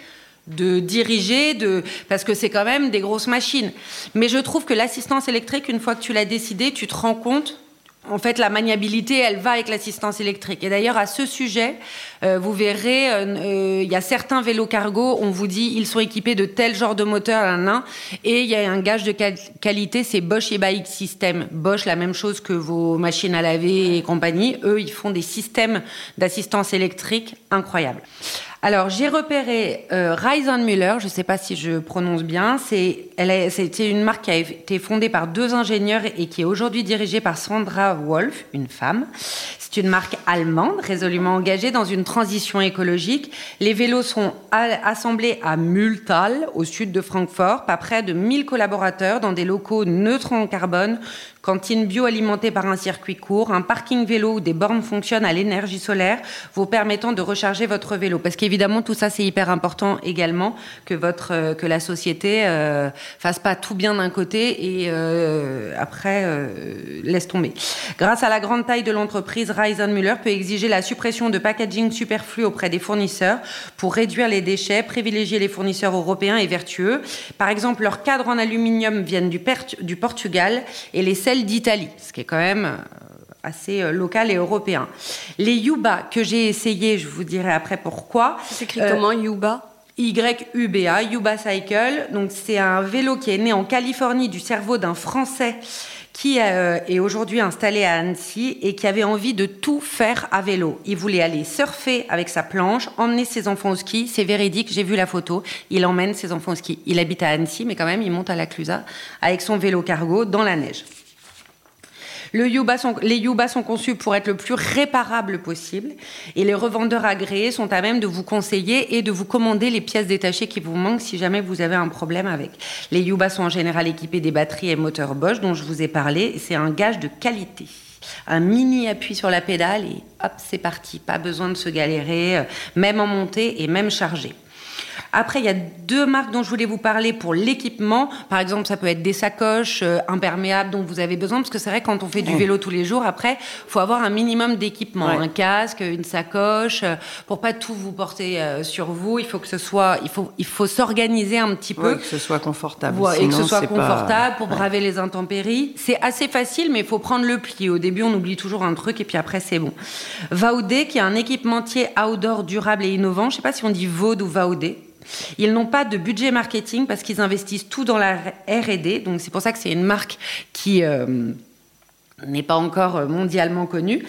de diriger, de parce que c'est quand même des grosses machines. Mais je trouve que l'assistance électrique, une fois que tu l'as décidé, tu te rends compte en fait, la maniabilité, elle va avec l'assistance électrique. Et d'ailleurs, à ce sujet, euh, vous verrez, euh, euh, il y a certains vélos cargo, on vous dit, ils sont équipés de tel genre de moteur, là, et il y a un gage de qualité, c'est Bosch et System. Bosch, la même chose que vos machines à laver et compagnie. Eux, ils font des systèmes d'assistance électrique incroyables. Alors, j'ai repéré euh, Müller, je ne sais pas si je prononce bien. C'était une marque qui a été fondée par deux ingénieurs et qui est aujourd'hui dirigée par Sandra Wolf, une femme. C'est une marque allemande, résolument engagée dans une transition écologique. Les vélos sont assemblés à Multal, au sud de Francfort, par près de 1000 collaborateurs dans des locaux neutres en carbone, cantine bio alimentée par un circuit court, un parking vélo où des bornes fonctionnent à l'énergie solaire, vous permettant de recharger votre vélo. Parce qu'évidemment, tout ça, c'est hyper important également que votre euh, que la société euh, fasse pas tout bien d'un côté et euh, après euh, laisse tomber. Grâce à la grande taille de l'entreprise, Ryzen Müller peut exiger la suppression de packaging superflu auprès des fournisseurs pour réduire les déchets, privilégier les fournisseurs européens et vertueux. Par exemple, leurs cadres en aluminium viennent du, du Portugal et les d'Italie, ce qui est quand même euh, assez euh, local et européen. Les Yuba que j'ai essayé, je vous dirai après pourquoi. C'est écrit comment Yuba? Y-U-B-A, Yuba Cycle. Donc c'est un vélo qui est né en Californie du cerveau d'un Français qui euh, est aujourd'hui installé à Annecy et qui avait envie de tout faire à vélo. Il voulait aller surfer avec sa planche, emmener ses enfants au ski. C'est véridique, j'ai vu la photo. Il emmène ses enfants au ski. Il habite à Annecy, mais quand même, il monte à la Clusa avec son vélo cargo dans la neige les Yuba sont conçus pour être le plus réparable possible et les revendeurs agréés sont à même de vous conseiller et de vous commander les pièces détachées qui vous manquent si jamais vous avez un problème avec. Les Yuba sont en général équipés des batteries et moteurs Bosch dont je vous ai parlé. C'est un gage de qualité un mini appui sur la pédale et hop, c'est parti. Pas besoin de se galérer, euh, même en montée et même chargé. Après, il y a deux marques dont je voulais vous parler pour l'équipement. Par exemple, ça peut être des sacoches euh, imperméables dont vous avez besoin, parce que c'est vrai quand on fait du vélo tous les jours, après, faut avoir un minimum d'équipement, un casque, une sacoche, euh, pour pas tout vous porter euh, sur vous. Il faut que ce soit, il faut, il faut s'organiser un petit peu, que ce soit confortable, et que ce soit confortable pour braver les intempéries. C'est assez facile, mais il faut prendre le pli. Au début, on oublie toujours un truc, et puis après, c'est bon. Vaudé, qui est un équipementier outdoor durable et innovant. Je sais pas si on dit Vaud ou Vaudé. Ils n'ont pas de budget marketing parce qu'ils investissent tout dans la R&D. Donc c'est pour ça que c'est une marque qui euh, n'est pas encore euh, mondialement connue.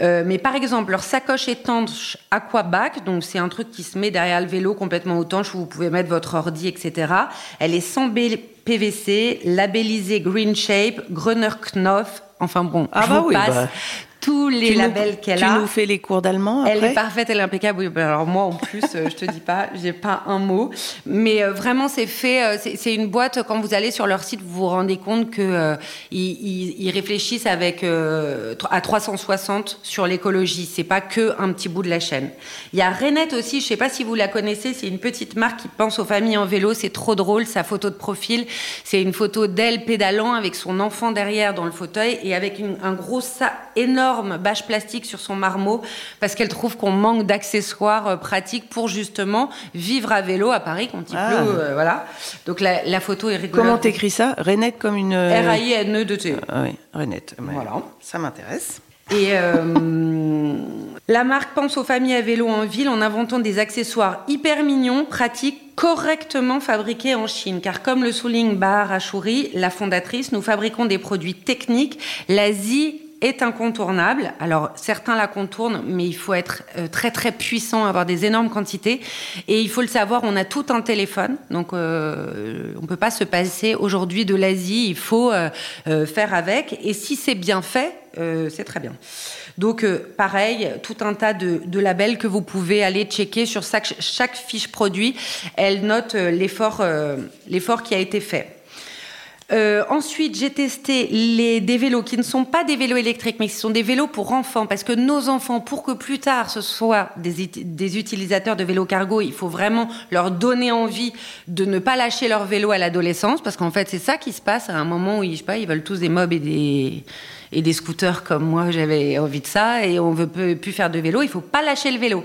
Euh, mais par exemple, leur sacoche étanche Aquabac, donc c'est un truc qui se met derrière le vélo complètement étanche où vous pouvez mettre votre ordi, etc. Elle est sans PVC, labellisée Green Shape, Grüner Knopf, Enfin bon, ah je bah vous oui, passe bah tous les labels qu'elle a. Tu nous fais les cours d'allemand Elle est parfaite, elle est impeccable. Oui, ben alors moi en plus, euh, je te dis pas, j'ai pas un mot. Mais euh, vraiment, c'est fait. Euh, c'est une boîte. Quand vous allez sur leur site, vous vous rendez compte que ils, ils, réfléchissent avec à 360 sur l'écologie. C'est pas que un petit bout de la chaîne. Il y a Renette aussi. Je sais pas si vous la connaissez. C'est une petite marque qui pense aux familles en vélo. C'est trop drôle. Sa photo de profil, c'est une photo d'elle pédalant avec son enfant derrière dans le fauteuil et avec une, un gros sac énorme bâche plastique sur son marmot parce qu'elle trouve qu'on manque d'accessoires euh, pratiques pour justement vivre à vélo à Paris quand il ah. pleut. Euh, voilà. Donc la, photo est rigolote. Comment t'écris ça? Renette comme une. Euh, R-A-I-N-E-D-T. Ah oui, Renette. Voilà. Ça m'intéresse. Et la marque pense aux familles à vélo en ville en inventant des accessoires hyper mignons, pratiques, correctement fabriqués en Chine. Car comme le souligne Bahar Achouri, la fondatrice, nous fabriquons des produits techniques. L'Asie est incontournable. Alors certains la contournent, mais il faut être euh, très très puissant, avoir des énormes quantités. Et il faut le savoir, on a tout un téléphone, donc euh, on peut pas se passer aujourd'hui de l'Asie. Il faut euh, euh, faire avec. Et si c'est bien fait, euh, c'est très bien. Donc, euh, pareil, tout un tas de, de labels que vous pouvez aller checker sur chaque, chaque fiche produit. Elle note euh, l'effort euh, l'effort qui a été fait. Euh, ensuite, j'ai testé les, des vélos qui ne sont pas des vélos électriques, mais qui sont des vélos pour enfants, parce que nos enfants, pour que plus tard ce soient des, des utilisateurs de vélos cargo, il faut vraiment leur donner envie de ne pas lâcher leur vélo à l'adolescence, parce qu'en fait, c'est ça qui se passe à un moment où je sais pas, ils veulent tous des mobs et des et des scooters comme moi, j'avais envie de ça, et on veut plus faire de vélo. Il faut pas lâcher le vélo.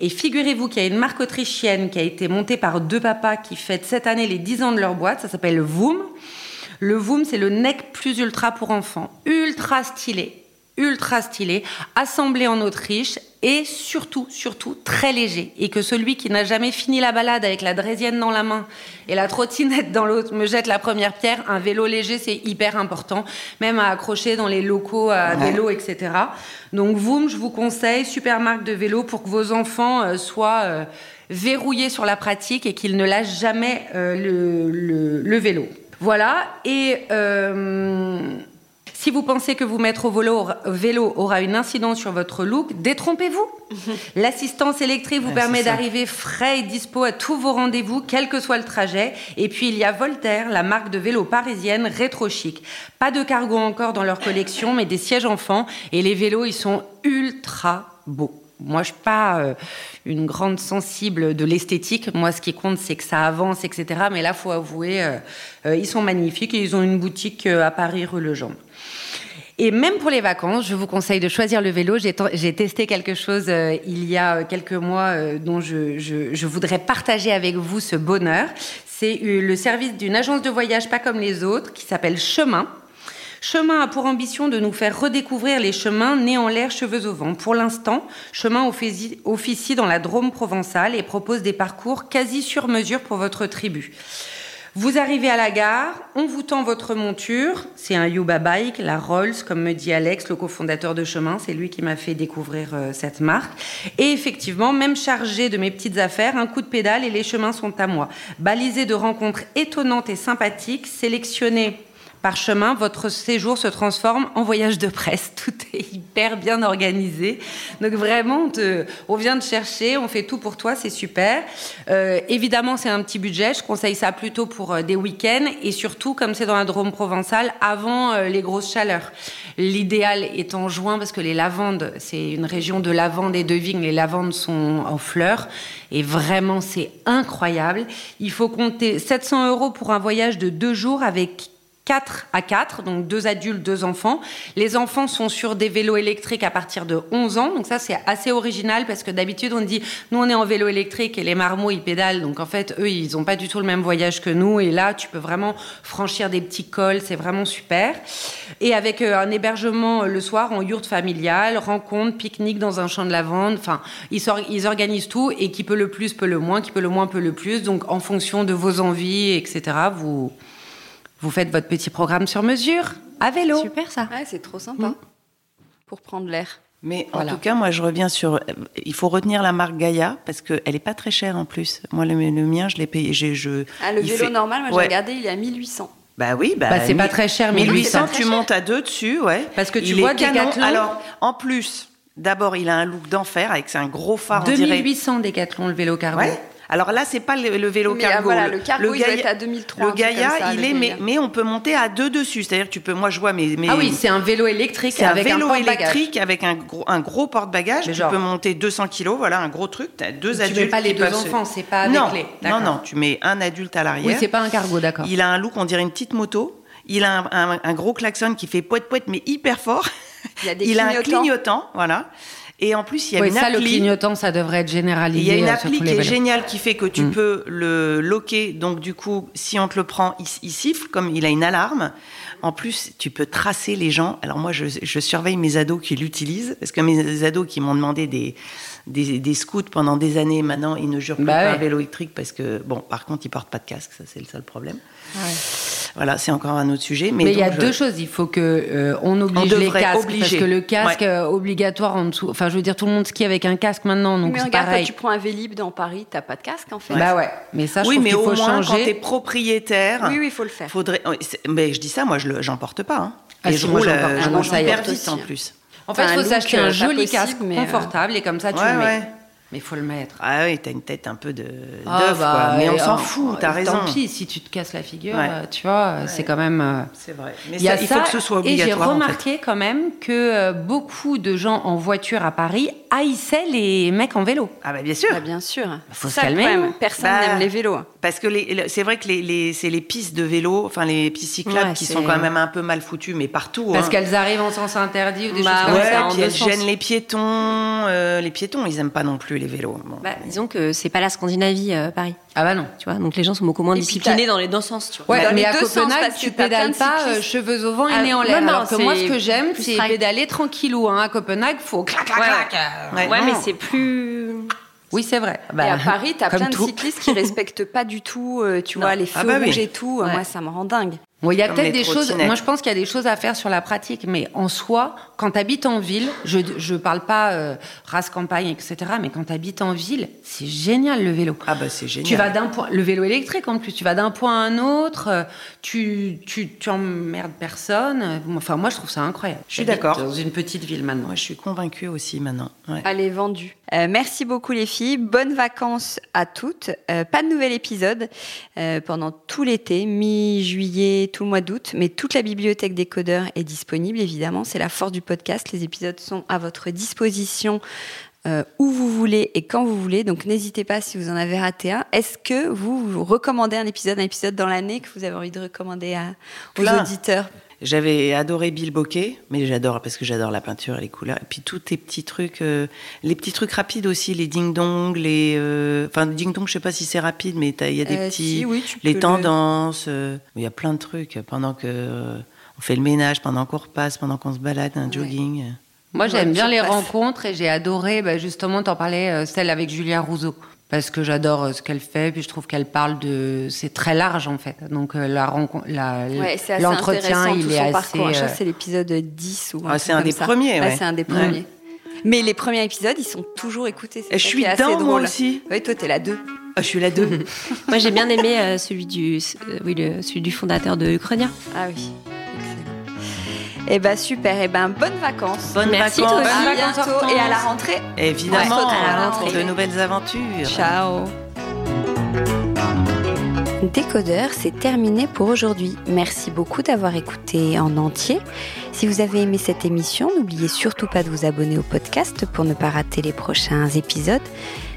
Et figurez-vous qu'il y a une marque autrichienne qui a été montée par deux papas qui fêtent cette année les 10 ans de leur boîte. Ça s'appelle Voom. Le Voom, c'est le neck plus ultra pour enfants. Ultra stylé. Ultra stylé. Assemblé en Autriche. Et surtout, surtout, très léger. Et que celui qui n'a jamais fini la balade avec la draisienne dans la main et la trottinette dans l'autre me jette la première pierre. Un vélo léger, c'est hyper important. Même à accrocher dans les locaux à vélo, etc. Donc, Voom, je vous conseille, super marque de vélo pour que vos enfants euh, soient euh, verrouillés sur la pratique et qu'ils ne lâchent jamais euh, le, le- le vélo. Voilà. Et euh, si vous pensez que vous mettre au vélo, au vélo aura une incidence sur votre look, détrompez-vous. L'assistance électrique vous Ouais, permet d'arriver frais et dispo à tous vos rendez-vous, quel que soit le trajet. Et puis il y a Voltaire, la marque de vélo parisienne rétro chic. Pas de cargo encore dans leur collection, mais des sièges enfants. Et les vélos, ils sont ultra beaux. Moi, je suis pas euh, une grande sensible de l'esthétique. Moi, ce qui compte, c'est que ça avance, etc. Mais là, faut avouer, euh, euh, ils sont magnifiques et ils ont une boutique à Paris, rue Legendre. Et même pour les vacances, je vous conseille de choisir le vélo. J'ai testé quelque chose il y a quelques mois dont je, je- voudrais partager avec vous ce bonheur. C'est le service d'une agence de voyage pas comme les autres qui s'appelle Chemin. Chemin a pour ambition de nous faire redécouvrir les chemins nés en l'air, cheveux au vent. Pour l'instant, Chemin officie, dans la Drôme provençale et propose des parcours quasi sur mesure pour votre tribu. Vous arrivez à la gare, on vous tend votre monture, c'est un Yuba Bike, la Rolls, comme me dit Alex, le cofondateur de Chemin, c'est lui qui m'a fait découvrir euh, cette marque. Et effectivement, même chargé de mes petites affaires, un coup de pédale et les chemins sont à moi. Balisé de rencontres étonnantes et sympathiques, sélectionné par chemin, votre séjour se transforme en voyage de presse. Tout est hyper bien organisé. Donc vraiment, on, te- vient de chercher, on fait tout pour toi, c'est super. Euh, évidemment, c'est un petit budget. Je conseille ça plutôt pour euh, des week-ends et surtout, comme c'est dans la Drôme provençale, avant euh, les grosses chaleurs. L'idéal est en juin parce que les lavandes, c'est une région de lavande et de vignes. Les lavandes sont en fleurs et vraiment, c'est incroyable. Il faut compter 700 euros pour un voyage de deux jours avec 4 à 4, donc deux adultes, deux enfants. Les enfants sont sur des vélos électriques à partir de 11 ans, donc ça c'est assez original parce que d'habitude on dit nous on est en vélo électrique et les marmots ils pédalent, donc en fait eux ils n'ont pas du tout le même voyage que nous. Et là tu peux vraiment franchir des petits cols, c'est vraiment super. Et avec euh, un hébergement euh, le soir en yourte familiale, rencontre, pique-nique dans un champ de lavande, enfin ils, ils organisent tout. Et qui peut le plus peut le moins, qui peut le moins peut le plus, donc en fonction de vos envies, etc. vous vous faites votre petit programme sur mesure à vélo. Super ça. Ouais, c'est trop sympa. Pour prendre l'air. Mais Voilà. en tout cas, moi, je reviens sur. euh, Il faut retenir la marque Gaia parce qu'elle n'est pas très chère en plus. Moi, le, le mien, je l'ai payé. Je, Ah, le vélo fait- normal, moi j'ai Ouais. regardé, il est à 1800. Bah oui, bah, Bah, c'est pas très cher, 1800, 1800, tu montes à deux dessus, ouais. Parce que tu Il vois, canon. Decathlon- Alors, en plus, d'abord, il a un look d'enfer avec un gros phare, on dirait. 2800 Décathlon le vélo cargo. Ouais. Alors là, c'est pas le, le vélo Mais, cargo. ah, voilà, le cargo, il doit Gaïa- être à 2003, Le ça, il le est, mais, on peut monter à deux dessus. C'est-à-dire, tu peux, moi, je vois mes, mes Ah oui, c'est un vélo électrique c'est un avec vélo un électrique avec un gros, un gros porte-bagages. Tu genre- peux monter 200 kilos, voilà, un gros truc. Tu as deux Tu adultes. mets pas les deux peuvent se- enfants, c'est pas avec non, les- Non, non, tu mets un adulte à l'arrière. Oui, c'est pas un cargo, d'accord. Il a un look, on dirait une petite moto. Il a un, un- un gros klaxon qui fait poète poète mais hyper fort. Il y a des il a un clignotants. clignotant, voilà. Et en plus, il y a Oui, une ça, le appli. clignotant, ça devrait être Il généralisé. y a une euh, appli qui est géniale qui fait que tu Mm. peux le loquer. Donc, du coup, si on te le prend, il, il siffle, comme il a une alarme. En plus, tu peux tracer les gens. Alors, moi, je, je surveille mes ados qui l'utilisent. Parce que mes ados qui m'ont demandé des, des, des scouts pendant des années, maintenant, ils ne jurent plus Bah ouais. un vélo électrique parce que, bon, par contre, ils portent pas de casque. Ça, c'est le seul problème. Voilà, c'est encore un autre sujet. Mais il y a je- deux choses. Il faut que euh, on oblige On les casques obliger. parce que le casque Ouais. euh, obligatoire en dessous. Enfin, je veux dire, tout le monde skie avec un casque maintenant, donc mais regarde, quand pareil. tu prends un Vélib dans Paris, t'as pas de casque en fait. Bah ouais. Mais ça, je oui, trouve mais au faut moins quand t'es changer. propriétaire, Oui, oui, il faut le faire. faudrait. Mais je dis ça, moi, je j'en porte pas. Hein. Ah et si, je roule, euh, hyper vite en plus. En fait, il faut s'acheter euh, un joli possible, casque mais, euh, confortable et comme ça, tu Ouais, le mets. ouais. Mais il faut le mettre. Ah oui, t'as une tête un peu de Ah, d'œuf, bah, quoi. Mais on et, s'en oh, fout, t'as raison. Tant pis, si tu te casses la figure, Ouais. euh, tu vois, c'est quand même. euh, C'est vrai. Mais a il ça, faut que ce soit et j'ai obligatoire. en fait. remarqué quand même que euh, beaucoup de gens en voiture à Paris haïssaient les mecs en vélo. Ah bah bien sûr. Bah, bien sûr. Faut C'est se calmer, problème. hein. Personne Bah, n'aime les vélos. Parce que c'est vrai que les, les- c'est les pistes de vélo, enfin les pistes cyclables Ouais, qui sont quand même un peu mal foutues, mais partout. Parce hein. qu'elles arrivent en sens interdit ou des Bah, choses comme Ouais, ça. en puis elles gênent les piétons. euh, les piétons, ils aiment pas non plus les vélos. Bon. Bah, disons que c'est pas la Scandinavie, euh, Paris. Ah bah non. Tu vois, donc les gens sont beaucoup moins Et disciplinés dans les deux sens. Tu vois. Ouais, Dans mais les à deux sens, Copenhague, parce que tu de pédales pas euh, cheveux au vent et Ah, nez en non, l'air. non, alors que moi, ce que j'aime, c'est pédaler tranquillou. Hein. À Copenhague, faut clac, clac, Ouais, clac. Ouais. Ouais, non. mais c'est plus. Oui, c'est vrai. et Bah, à Paris, t'as plein de tout. cyclistes qui respectent pas du tout, euh, tu vois, les feux Ah bah oui. rouges et tout. Ouais. Moi, ça me rend dingue. Bon, il y a peut-être des choses. Moi, je pense qu'il y a des choses à faire sur la pratique, mais en soi, quand tu habites en ville, je je parle pas euh, race campagne, etc. Mais quand tu habites en ville, c'est génial le vélo. Ah bah c'est génial. Tu vas d'un point, le vélo électrique en plus, tu vas d'un point à un autre, euh, tu, tu, tu emmerdes personne. euh, Enfin, moi, je trouve ça incroyable. Je suis d'accord. Dans une petite ville maintenant. Je suis convaincue aussi maintenant. Ouais. Allez, vendu. Euh, merci beaucoup les filles. Bonnes vacances à toutes. Euh, pas de nouvel épisode euh, pendant tout l'été, mi-juillet, tout le mois d'août. Mais toute la bibliothèque des codeurs est disponible, évidemment. C'est la force du podcast. Les épisodes sont à votre disposition où vous voulez et quand vous voulez. Donc n'hésitez pas si vous en avez raté un. Est-ce que vous, vous recommandez un épisode, un épisode dans l'année que vous avez envie de recommander à, aux Plein. auditeurs? J'avais adoré Bill Bokeh, mais j'adore parce que j'adore la peinture et les couleurs. Et puis tous tes petits trucs, euh, les petits trucs rapides aussi, les ding dong, les, euh, enfin ding dong, je sais pas si c'est rapide, mais il y a des Euh, petits, si, oui, tu peux les le- tendances. euh, Il y a plein de trucs pendant que euh, on fait le ménage, pendant qu'on repasse, pendant qu'on se balade, un jogging. Moi, j'aime Ouais, bien les rencontres et j'ai adoré, bah, justement, t'en parlais, euh, celle avec Julia Rousseau. Parce que j'adore euh, ce qu'elle fait, puis je trouve qu'elle parle de. C'est très large, en fait. Donc, euh, la rencontre, Ouais, l'entretien, il est assez. parcours. Je crois euh, que c'est l'épisode 10 ou un Ah, c'est un des premiers, ouais. c'est un des Ouais. premiers. Mais les premiers épisodes, ils sont toujours écoutés. je suis dedans moi aussi. Oui, toi, t'es la 2. Ah, je suis la deux. Moi, j'ai bien aimé euh, celui du, euh, oui, le- celui du fondateur de Uchronia. Ah oui. Eh ben super, eh ben bonnes vacances. Bonnes Merci, vacances. aussi. À vacances, bientôt et à la rentrée. Évidemment, Ouais, à la pour rentrée. de nouvelles aventures. Ciao. Décodeur, c'est terminé pour aujourd'hui. Merci beaucoup d'avoir écouté en entier. Si vous avez aimé cette émission, n'oubliez surtout pas de vous abonner au podcast pour ne pas rater les prochains épisodes.